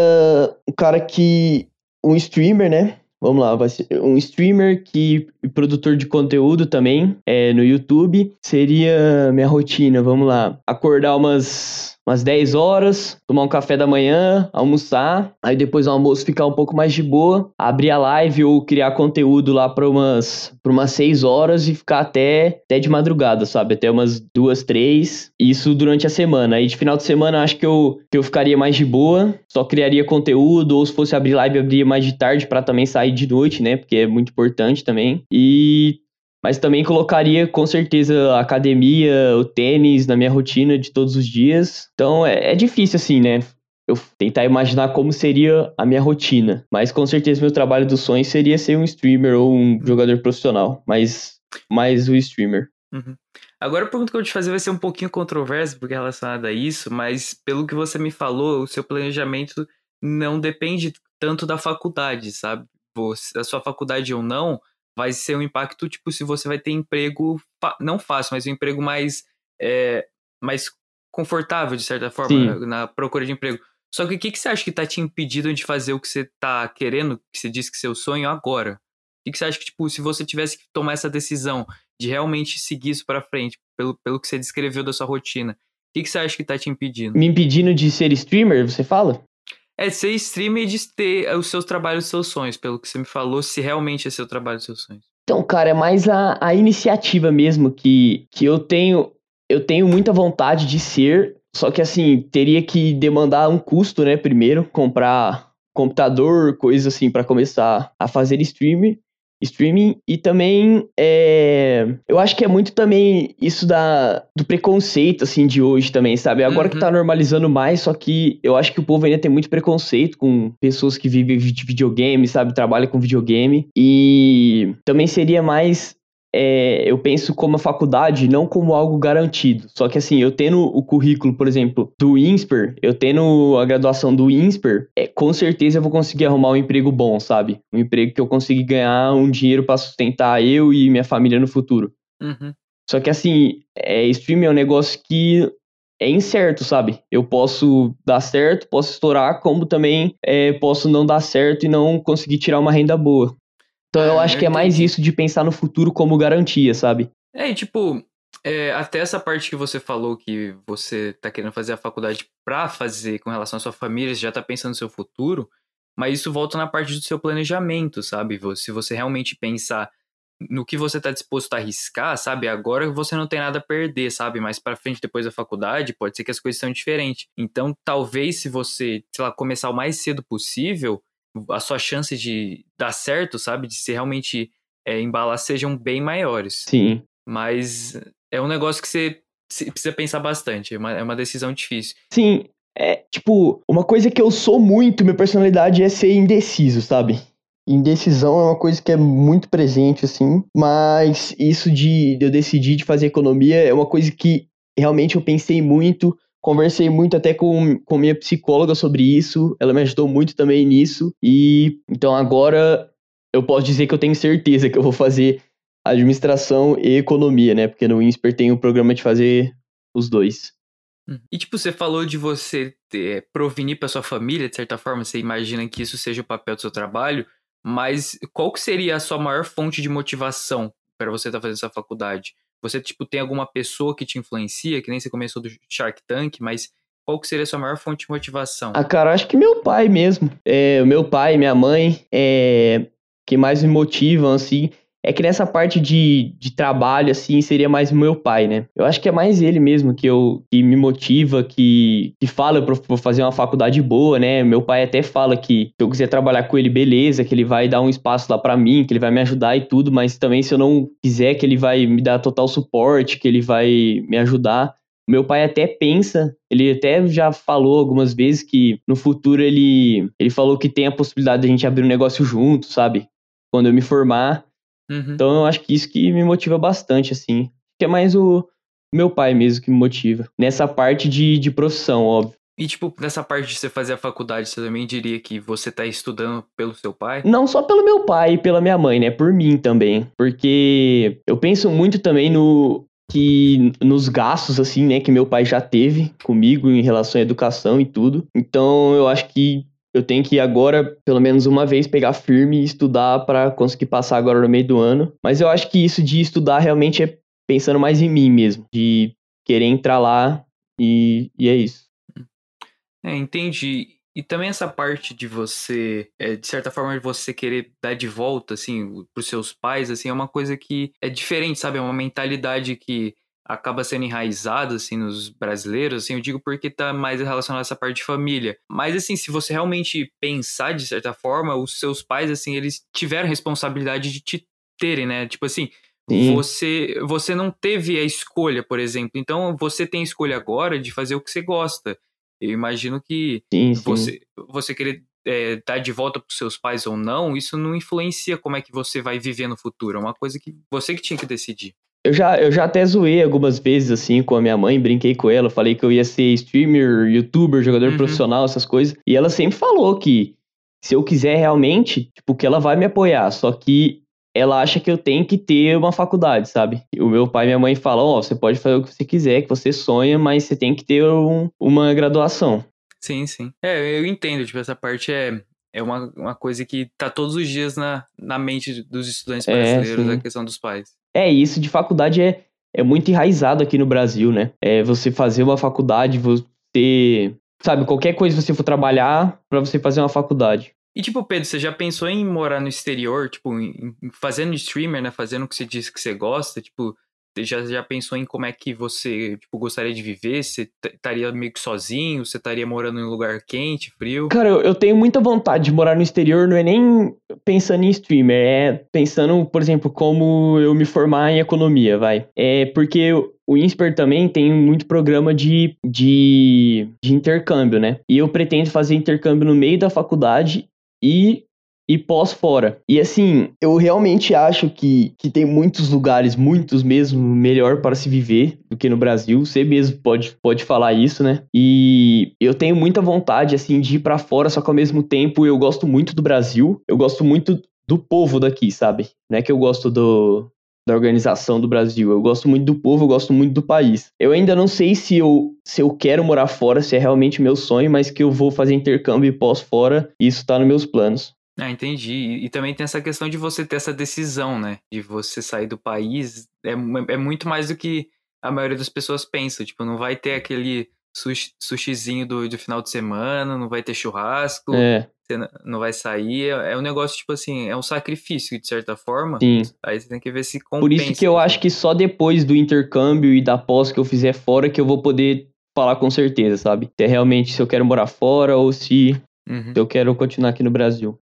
um cara que. Um streamer, né? Vamos lá, um streamer que produtor de conteúdo também é, no YouTube. Seria minha rotina, vamos lá. Acordar umas umas 10 horas, tomar um café da manhã, almoçar, aí depois do almoço ficar um pouco mais de boa, abrir a live ou criar conteúdo lá para umas, pra umas 6 horas e ficar até, até de madrugada, sabe? Até umas 2, 3. Isso durante a semana. Aí de final de semana acho que eu, que eu ficaria mais de boa, só criaria conteúdo, ou se fosse abrir live, abriria mais de tarde para também sair de noite, né? Porque é muito importante também. E mas também colocaria com certeza a academia, o tênis na minha rotina de todos os dias. Então é, é difícil assim, né? Eu tentar imaginar como seria a minha rotina. Mas com certeza meu trabalho dos sonhos seria ser um streamer ou um jogador profissional. Mas mais o streamer. Uhum. Agora a pergunta que eu vou te fazer vai ser um pouquinho controversa porque é relacionada a isso, mas pelo que você me falou, o seu planejamento não depende tanto da faculdade, sabe? Você, a sua faculdade ou não, vai ser um impacto, tipo, se você vai ter emprego, não fácil, mas um emprego mais, é, mais confortável, de certa forma, Sim. na procura de emprego. Só que o que, que você acha que tá te impedindo de fazer o que você tá querendo, que você disse que é seu sonho, agora? O que, que você acha que, tipo, se você tivesse que tomar essa decisão de realmente seguir isso para frente, pelo, pelo que você descreveu da sua rotina, o que, que você acha que tá te impedindo? Me impedindo de ser streamer, você fala? É ser streamer de ter os seus trabalhos, os seus sonhos, pelo que você me falou, se realmente é seu trabalho, seus sonhos. Então, cara, é mais a, a iniciativa mesmo que, que eu tenho. Eu tenho muita vontade de ser, só que assim, teria que demandar um custo, né? Primeiro, comprar computador, coisas assim, para começar a fazer streamer streaming e também é, eu acho que é muito também isso da do preconceito assim de hoje também sabe? Agora uhum. que tá normalizando mais só que eu acho que o povo ainda tem muito preconceito com pessoas que vivem de videogame sabe? Trabalham com videogame. E também seria mais é, eu penso como a faculdade não como algo garantido. Só que assim, eu tendo o currículo, por exemplo, do INSPER, eu tendo a graduação do INSPER, é, com certeza eu vou conseguir arrumar um emprego bom, sabe? Um emprego que eu consiga ganhar um dinheiro para sustentar eu e minha família no futuro. Uhum. Só que assim, é, streaming é um negócio que é incerto, sabe? Eu posso dar certo, posso estourar, como também é, posso não dar certo e não conseguir tirar uma renda boa. Então eu acho que é mais entendi. isso de pensar no futuro como garantia, sabe? É, e tipo, é, até essa parte que você falou que você tá querendo fazer a faculdade pra fazer com relação à sua família, você já tá pensando no seu futuro, mas isso volta na parte do seu planejamento, sabe? Se você realmente pensar no que você tá disposto a arriscar, sabe? Agora você não tem nada a perder, sabe? Mais pra frente, depois da faculdade, pode ser que as coisas são diferentes. Então, talvez se você, sei lá, começar o mais cedo possível, a sua chance de dar certo, sabe? De se realmente é, embalar sejam bem maiores. Sim. Mas é um negócio que você precisa pensar bastante. É uma, é uma decisão difícil. Sim, é tipo, uma coisa que eu sou muito, minha personalidade é ser indeciso, sabe? Indecisão é uma coisa que é muito presente, assim, mas isso de, de eu decidir de fazer economia é uma coisa que realmente eu pensei muito, conversei muito até com, com minha psicóloga sobre isso, ela me ajudou muito também nisso, e então agora eu posso dizer que eu tenho certeza que eu vou fazer administração e economia, né? Porque no INSPER tem o programa de fazer os dois. E tipo, você falou de você ter, provenir para sua família, de certa forma, você imagina que isso seja o papel do seu trabalho, mas qual que seria a sua maior fonte de motivação para você estar fazendo essa faculdade? Você tipo tem alguma pessoa que te influencia, que nem você começou do Shark Tank, mas qual que seria a sua maior fonte de motivação? Ah, cara, acho que meu pai mesmo. É, meu pai, minha mãe, é, que mais me motivam, assim. É que nessa parte de, de trabalho, assim, seria mais meu pai, né? Eu acho que é mais ele mesmo que, eu, que me motiva, que, que fala pra eu fazer uma faculdade boa, né? Meu pai até fala que se eu quiser trabalhar com ele, beleza, que ele vai dar um espaço lá pra mim, que ele vai me ajudar e tudo, mas também se eu não quiser, que ele vai me dar total suporte, que ele vai me ajudar. Meu pai até pensa, ele até já falou algumas vezes que no futuro ele, ele falou que tem a possibilidade de a gente abrir um negócio junto, sabe? Quando eu me formar. Uhum. Então eu acho que isso que me motiva bastante, assim. Que é mais o meu pai mesmo que me motiva. Nessa parte de, de profissão, óbvio. E tipo, nessa parte de você fazer a faculdade, você também diria que você tá estudando pelo seu pai? Não só pelo meu pai e pela minha mãe, né? Por mim também. Porque eu penso muito também no que nos gastos assim, né, que meu pai já teve comigo em relação à educação e tudo. Então, eu acho que eu tenho que agora, pelo menos uma vez, pegar firme e estudar para conseguir passar agora no meio do ano. Mas eu acho que isso de estudar realmente é pensando mais em mim mesmo, de querer entrar lá e, e é isso. É, entendi. E também essa parte de você, é, de certa forma, de você querer dar de volta, assim, pros seus pais, assim, é uma coisa que é diferente, sabe? É uma mentalidade que acaba sendo enraizada, assim, nos brasileiros, assim, eu digo porque tá mais relacionado a essa parte de família. Mas, assim, se você realmente pensar de certa forma, os seus pais, assim, eles tiveram responsabilidade de te terem, né? Tipo assim, Sim. você, você não teve a escolha, por exemplo. Então, você tem a escolha agora de fazer o que você gosta. Eu imagino que Sim, sim. você, você querer é, dar de volta para seus pais ou não, isso não influencia como é que você vai viver no futuro. É uma coisa que você que tinha que decidir. Eu já, eu já até zoei algumas vezes, assim, com a minha mãe, brinquei com ela, falei que eu ia ser streamer, youtuber, jogador Uhum. profissional, essas coisas. E ela sempre falou que se eu quiser realmente, tipo, que ela vai me apoiar. Só que ela acha que eu tenho que ter uma faculdade, sabe? O meu pai e minha mãe falam, ó, você pode fazer o que você quiser, que você sonha, mas você tem que ter um- uma graduação. Sim, sim. É, eu entendo, tipo, essa parte é, é uma, uma coisa que tá todos os dias na, na mente dos estudantes É, brasileiros, sim. a questão dos pais. É, isso de faculdade é, é muito enraizado aqui no Brasil, né? É você fazer uma faculdade, você. Sabe, qualquer coisa você for trabalhar pra você fazer uma faculdade. E tipo, Pedro, você já pensou em morar no exterior, tipo, em, fazendo streamer, né? Fazendo o que você disse que você gosta, tipo, já, já pensou em como é que você, tipo, gostaria de viver? Você estaria meio que sozinho? Você estaria morando em um lugar quente, frio? Cara, eu, eu tenho muita vontade de morar no exterior, não é nem pensando em streamer, é pensando, por exemplo, como eu me formar em economia, vai. É porque o INSPER também tem muito programa de, de, de intercâmbio, né? E eu pretendo fazer intercâmbio no meio da faculdade e e pós fora. E assim, eu realmente acho que, que tem muitos lugares, muitos mesmo, melhor para se viver do que no Brasil. Você mesmo pode, pode falar isso, né? E eu tenho muita vontade, assim, de ir para fora, só que ao mesmo tempo eu gosto muito do Brasil, eu gosto muito do povo daqui, sabe? Não é que eu gosto do, da organização do Brasil. Eu gosto muito do povo, eu gosto muito do país. Eu ainda não sei se eu, se eu quero morar fora, se é realmente meu sonho, mas que eu vou fazer intercâmbio e pós fora, isso tá nos meus planos. Ah, entendi. E, e, também tem essa questão de você ter essa decisão, né? De você sair do país. É, é muito mais do que a maioria das pessoas pensa. Tipo, não vai ter aquele sushi, sushizinho do, do final de semana, não vai ter churrasco, é. você não vai sair. É, é um negócio, tipo assim, é um sacrifício, de certa forma. Sim. Aí você tem que ver se compensa. Por isso que eu acho que só depois do intercâmbio e da pós que eu fizer fora que eu vou poder falar com certeza, sabe? Se é realmente se eu quero morar fora ou se, uhum. se eu quero continuar aqui no Brasil.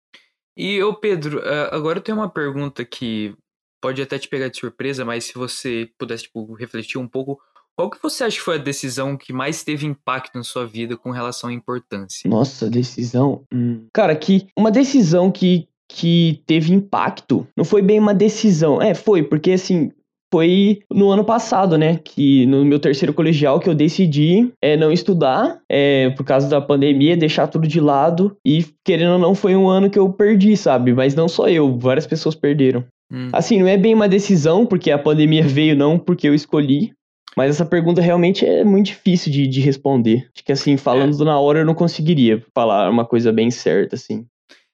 E, ô Pedro, agora eu tenho uma pergunta que pode até te pegar de surpresa, mas se você pudesse, tipo, refletir um pouco, qual que você acha que foi a decisão que mais teve impacto na sua vida com relação à importância? Nossa, decisão? Hum. Cara, que uma decisão que, que teve impacto não foi bem uma decisão. É, foi, porque assim, foi no ano passado, né? Que no meu terceiro colegial que eu decidi é, não estudar é, por causa da pandemia, deixar tudo de lado. E querendo ou não, foi um ano que eu perdi, sabe? Mas não só eu, várias pessoas perderam. Hum. Assim, não é bem uma decisão, porque a pandemia veio não porque eu escolhi. Mas essa pergunta realmente é muito difícil de, de responder. Acho que assim, falando é. na hora eu não conseguiria falar uma coisa bem certa, assim.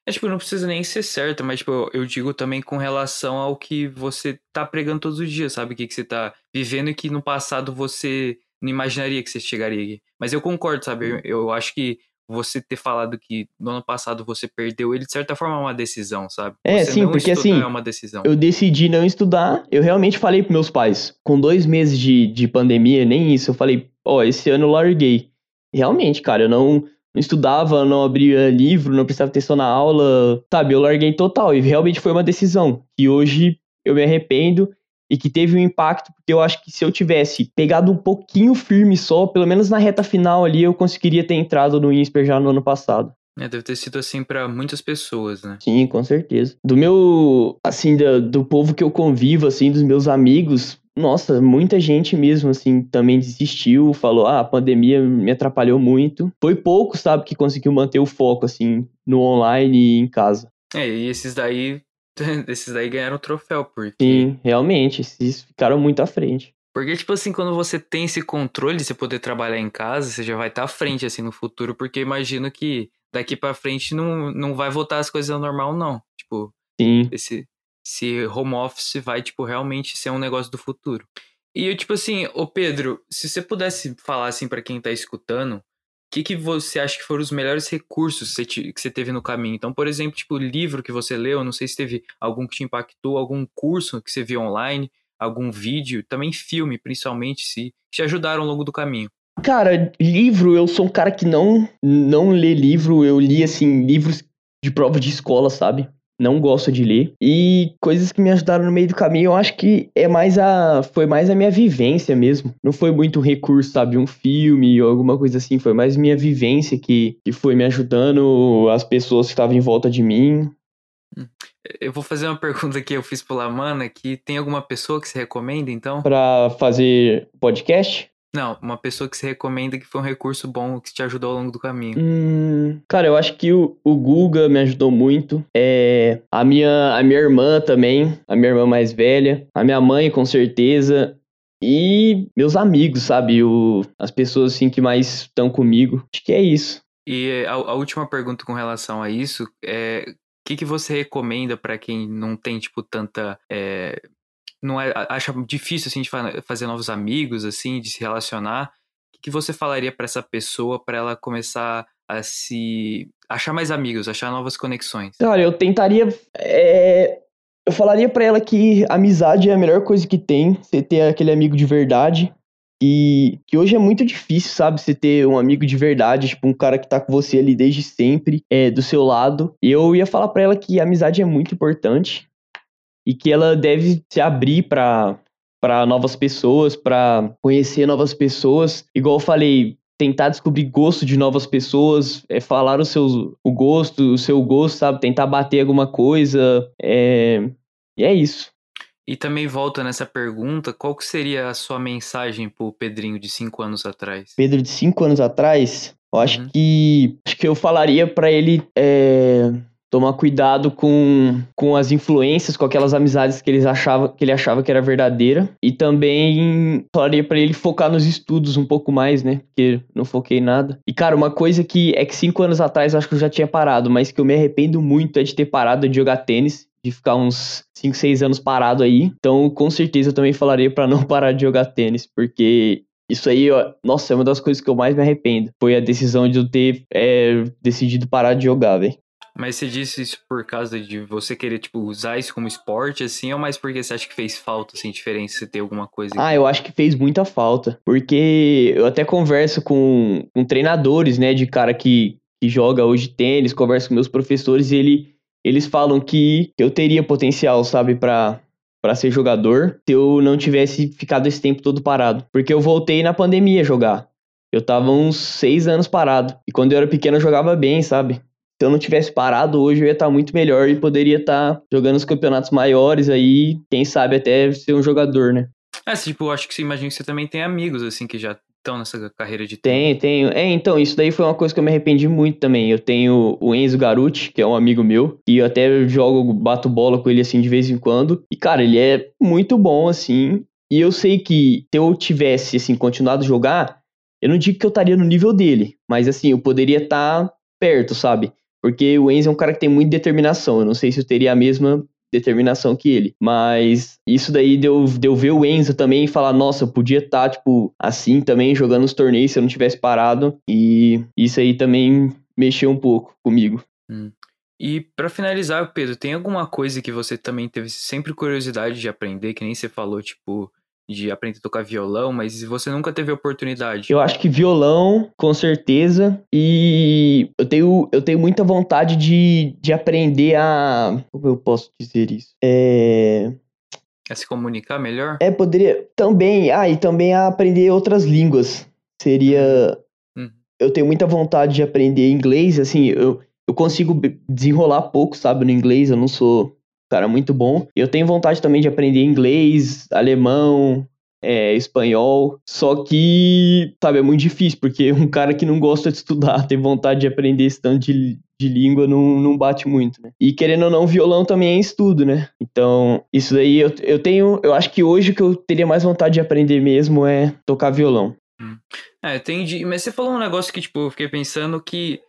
É, tipo, não precisa nem ser certo, mas, tipo, eu digo também com relação ao que você tá pregando todos os dias, sabe? O que, que você tá vivendo e que no passado você não imaginaria que você chegaria aqui. Mas eu concordo, sabe? Eu, eu acho que você ter falado que no ano passado você perdeu ele, de certa forma é uma decisão, sabe? É, você sim, porque assim, é uma decisão. eu decidi não estudar, eu realmente falei pros meus pais, com dois meses de, de pandemia, nem isso, eu falei, ó, oh, esse ano eu larguei. Realmente, cara, eu não estudava, não abria livro, não prestava atenção na aula, sabe? Eu larguei total e realmente foi uma decisão que hoje eu me arrependo e que teve um impacto, porque eu acho que se eu tivesse pegado um pouquinho firme só, pelo menos na reta final ali, eu conseguiria ter entrado no INSPER já no ano passado. É, deve ter sido assim para muitas pessoas, né? Sim, com certeza. Do meu, assim, do, do povo que eu convivo, assim, dos meus amigos, nossa, muita gente mesmo, assim, também desistiu, falou, ah, a pandemia me atrapalhou muito. Foi pouco, sabe, que conseguiu manter o foco, assim, no online e em casa. É, e esses daí, esses daí ganharam o troféu, porque... Sim, realmente, esses ficaram muito à frente. Porque, tipo assim, quando você tem esse controle de você poder trabalhar em casa, você já vai estar à frente, assim, no futuro, porque imagino que daqui para frente não, não vai voltar as coisas ao normal, não. Tipo, Sim. esse se home office vai, tipo, realmente ser um negócio do futuro. E eu, tipo assim, ô Pedro, se você pudesse falar assim para quem tá escutando, o que, que você acha que foram os melhores recursos que você teve no caminho? Então, por exemplo, tipo, livro que você leu, não sei se teve algum que te impactou, algum curso que você viu online, algum vídeo, também filme, principalmente, se te ajudaram ao longo do caminho. Cara, livro, eu sou um cara que não não lê livro, eu li assim livros de prova de escola, sabe? Não gosto de ler. E coisas que me ajudaram no meio do caminho, eu acho que é mais a foi mais a minha vivência mesmo. Não foi muito recurso, sabe, um filme ou alguma coisa assim, foi mais minha vivência que, que foi me ajudando, as pessoas que estavam em volta de mim. Hum. Eu vou fazer uma pergunta que eu fiz pro Lamana, que tem alguma pessoa que se recomenda, então? Para fazer podcast? Não, uma pessoa que se recomenda que foi um recurso bom que te ajudou ao longo do caminho. Hum, cara, eu acho que o, o Guga me ajudou muito. É, a, minha, a minha irmã também, a minha irmã mais velha. A minha mãe, com certeza. E meus amigos, sabe? O, as pessoas assim que mais estão comigo. Acho que é isso. E a, a última pergunta com relação a isso é o que, que você recomenda para quem não tem, tipo, tanta é, não é, acha difícil assim de fazer novos amigos, assim, de se relacionar, o que você falaria para essa pessoa para ela começar a se achar mais amigos, achar novas conexões? Cara, eu tentaria é... eu falaria para ela que amizade é a melhor coisa que tem, você ter aquele amigo de verdade. E que hoje é muito difícil, sabe? Você ter um amigo de verdade, tipo, um cara que tá com você ali desde sempre, é, do seu lado. E eu ia falar para ela que a amizade é muito importante e que ela deve se abrir para para novas pessoas, para conhecer novas pessoas. Igual eu falei, tentar descobrir gosto de novas pessoas, é, falar o seu o gosto, o seu gosto, sabe? Tentar bater alguma coisa. É... E é isso. E também volta nessa pergunta, qual que seria a sua mensagem pro Pedrinho de cinco anos atrás? Pedro de cinco anos atrás, eu acho uhum. que acho que eu falaria para ele é, tomar cuidado com, com as influências, com aquelas amizades que ele achava que ele achava que era verdadeira e também falaria para ele focar nos estudos um pouco mais, né? Porque não foquei nada. E cara, uma coisa que é que cinco anos atrás eu acho que eu já tinha parado, mas que eu me arrependo muito é de ter parado de jogar tênis de ficar uns 5, 6 anos parado aí. Então, com certeza eu também falaria para não parar de jogar tênis, porque isso aí, ó, nossa, é uma das coisas que eu mais me arrependo. Foi a decisão de eu ter é, decidido parar de jogar, velho. Mas você disse isso por causa de você querer, tipo, usar isso como esporte, assim, ou mais porque você acha que fez falta, assim, diferença você ter alguma coisa? Ah, eu acho que fez muita falta. Porque eu até converso com, com treinadores, né, de cara que, que joga hoje tênis, converso com meus professores e ele eles falam que eu teria potencial, sabe, para para ser jogador se eu não tivesse ficado esse tempo todo parado. Porque eu voltei na pandemia a jogar. Eu tava uns seis anos parado. E quando eu era pequeno eu jogava bem, sabe? Se eu não tivesse parado hoje eu ia estar muito melhor e poderia estar jogando os campeonatos maiores aí, quem sabe até ser um jogador, né? É, tipo, eu acho que você imagina que você também tem amigos, assim, que já estão nessa carreira de Tem, tenho. É, então, isso daí foi uma coisa que eu me arrependi muito também. Eu tenho o Enzo Garuti, que é um amigo meu, e eu até jogo, bato bola com ele assim de vez em quando. E, cara, ele é muito bom, assim. E eu sei que se eu tivesse, assim, continuado a jogar, eu não digo que eu estaria no nível dele, mas assim, eu poderia estar perto, sabe? Porque o Enzo é um cara que tem muita determinação. Eu não sei se eu teria a mesma determinação que ele. Mas isso daí deu, deu ver o Enzo também e falar, nossa, eu podia estar, tá, tipo, assim também, jogando os torneios se eu não tivesse parado. E isso aí também mexeu um pouco comigo. Hum. E para finalizar, Pedro, tem alguma coisa que você também teve sempre curiosidade de aprender, que nem você falou, tipo, de aprender a tocar violão, mas você nunca teve oportunidade. Eu acho que violão, com certeza, e eu tenho, eu tenho muita vontade de, de aprender a. Como eu posso dizer isso? É. A se comunicar melhor? É, poderia. Também. Ah, e também a aprender outras línguas. Seria. Hum. Eu tenho muita vontade de aprender inglês, assim, eu, eu consigo desenrolar pouco, sabe, no inglês, eu não sou cara muito bom. Eu tenho vontade também de aprender inglês, alemão, é, espanhol. Só que, sabe, é muito difícil, porque um cara que não gosta de estudar, tem vontade de aprender esse tanto de, de língua, não, não bate muito, né? E querendo ou não, violão também é estudo, né? Então, isso daí eu, eu tenho. Eu acho que hoje o que eu teria mais vontade de aprender mesmo é tocar violão. Hum. É, entendi. Mas você falou um negócio que, tipo, eu fiquei pensando que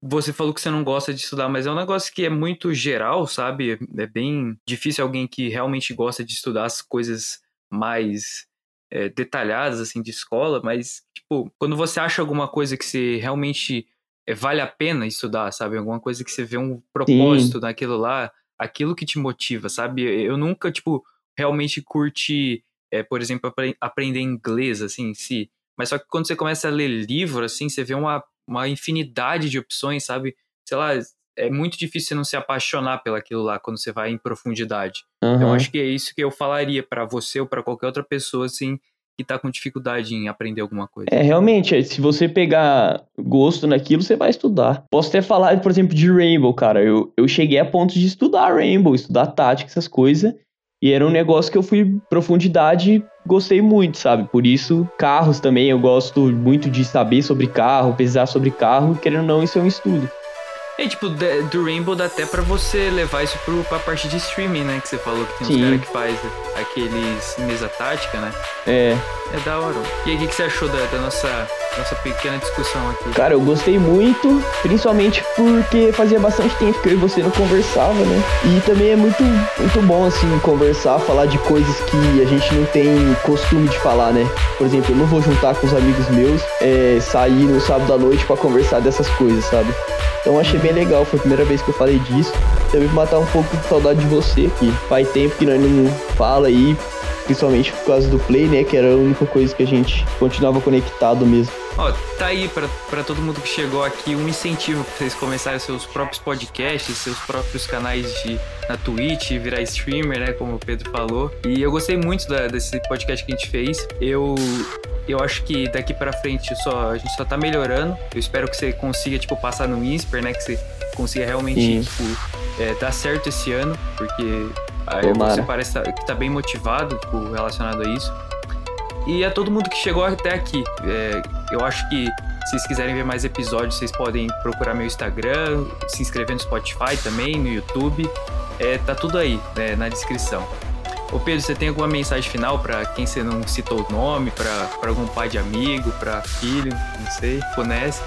você falou que você não gosta de estudar, mas é um negócio que é muito geral, sabe? É bem difícil alguém que realmente gosta de estudar as coisas mais é, detalhadas, assim, de escola, mas, tipo, quando você acha alguma coisa que você realmente é, vale a pena estudar, sabe? Alguma coisa que você vê um propósito Sim. naquilo lá, aquilo que te motiva, sabe? Eu nunca, tipo, realmente curti, é, por exemplo, aprender inglês, assim, em si. Mas só que quando você começa a ler livro, assim, você vê uma uma infinidade de opções, sabe? Sei lá, é muito difícil você não se apaixonar pelaquilo lá quando você vai em profundidade. Uhum. Então acho que é isso que eu falaria para você ou para qualquer outra pessoa assim que tá com dificuldade em aprender alguma coisa. É, realmente, se você pegar gosto naquilo, você vai estudar. Posso até falar, por exemplo, de Rainbow, cara. Eu, eu cheguei a ponto de estudar Rainbow, estudar tática, essas coisas. E era um negócio que eu fui profundidade, gostei muito, sabe? Por isso, carros também, eu gosto muito de saber sobre carro, pesquisar sobre carro, querendo ou não, isso é um estudo. É, tipo, do Rainbow dá até pra você levar isso pro, pra parte de streaming, né? Que você falou que tem Sim. uns caras que faz aqueles mesa tática, né? É. É da hora. E aí, o que, que você achou da, da nossa, nossa pequena discussão aqui? Cara, eu gostei muito, principalmente porque fazia bastante tempo que eu e você não conversava, né? E também é muito, muito bom, assim, conversar, falar de coisas que a gente não tem costume de falar, né? Por exemplo, eu não vou juntar com os amigos meus, é, sair no sábado à noite para conversar dessas coisas, sabe? Então achei bem legal, foi a primeira vez que eu falei disso. Também matar um pouco de saudade de você, que faz tempo que nós não fala aí. Principalmente por causa do Play, né? Que era a única coisa que a gente continuava conectado mesmo. Ó, tá aí pra, pra todo mundo que chegou aqui um incentivo pra vocês começarem seus próprios podcasts, seus próprios canais de, na Twitch, virar streamer, né? Como o Pedro falou. E eu gostei muito da, desse podcast que a gente fez. Eu, eu acho que daqui pra frente só, a gente só tá melhorando. Eu espero que você consiga, tipo, passar no INSPER, né? Que você consiga realmente, tipo, é, dar certo esse ano, porque aí você parece tá, que tá bem motivado, tipo, relacionado a isso. E a todo mundo que chegou até aqui. É, eu acho que se vocês quiserem ver mais episódios, vocês podem procurar meu Instagram, se inscrever no Spotify também, no YouTube. É, tá tudo aí né, na descrição. Ô Pedro, você tem alguma mensagem final para quem você não citou o nome, para algum pai de amigo, para filho, não sei, conhece?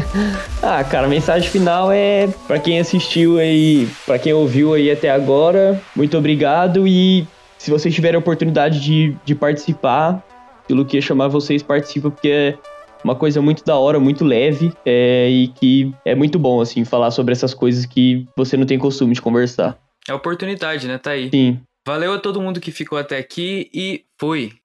ah, cara, a mensagem final é para quem assistiu aí, para quem ouviu aí até agora, muito obrigado e se vocês tiverem a oportunidade de, de participar, pelo que chamar vocês participa porque é uma coisa muito da hora, muito leve é, e que é muito bom, assim, falar sobre essas coisas que você não tem costume de conversar. É oportunidade, né? Tá aí. Sim. Valeu a todo mundo que ficou até aqui e fui!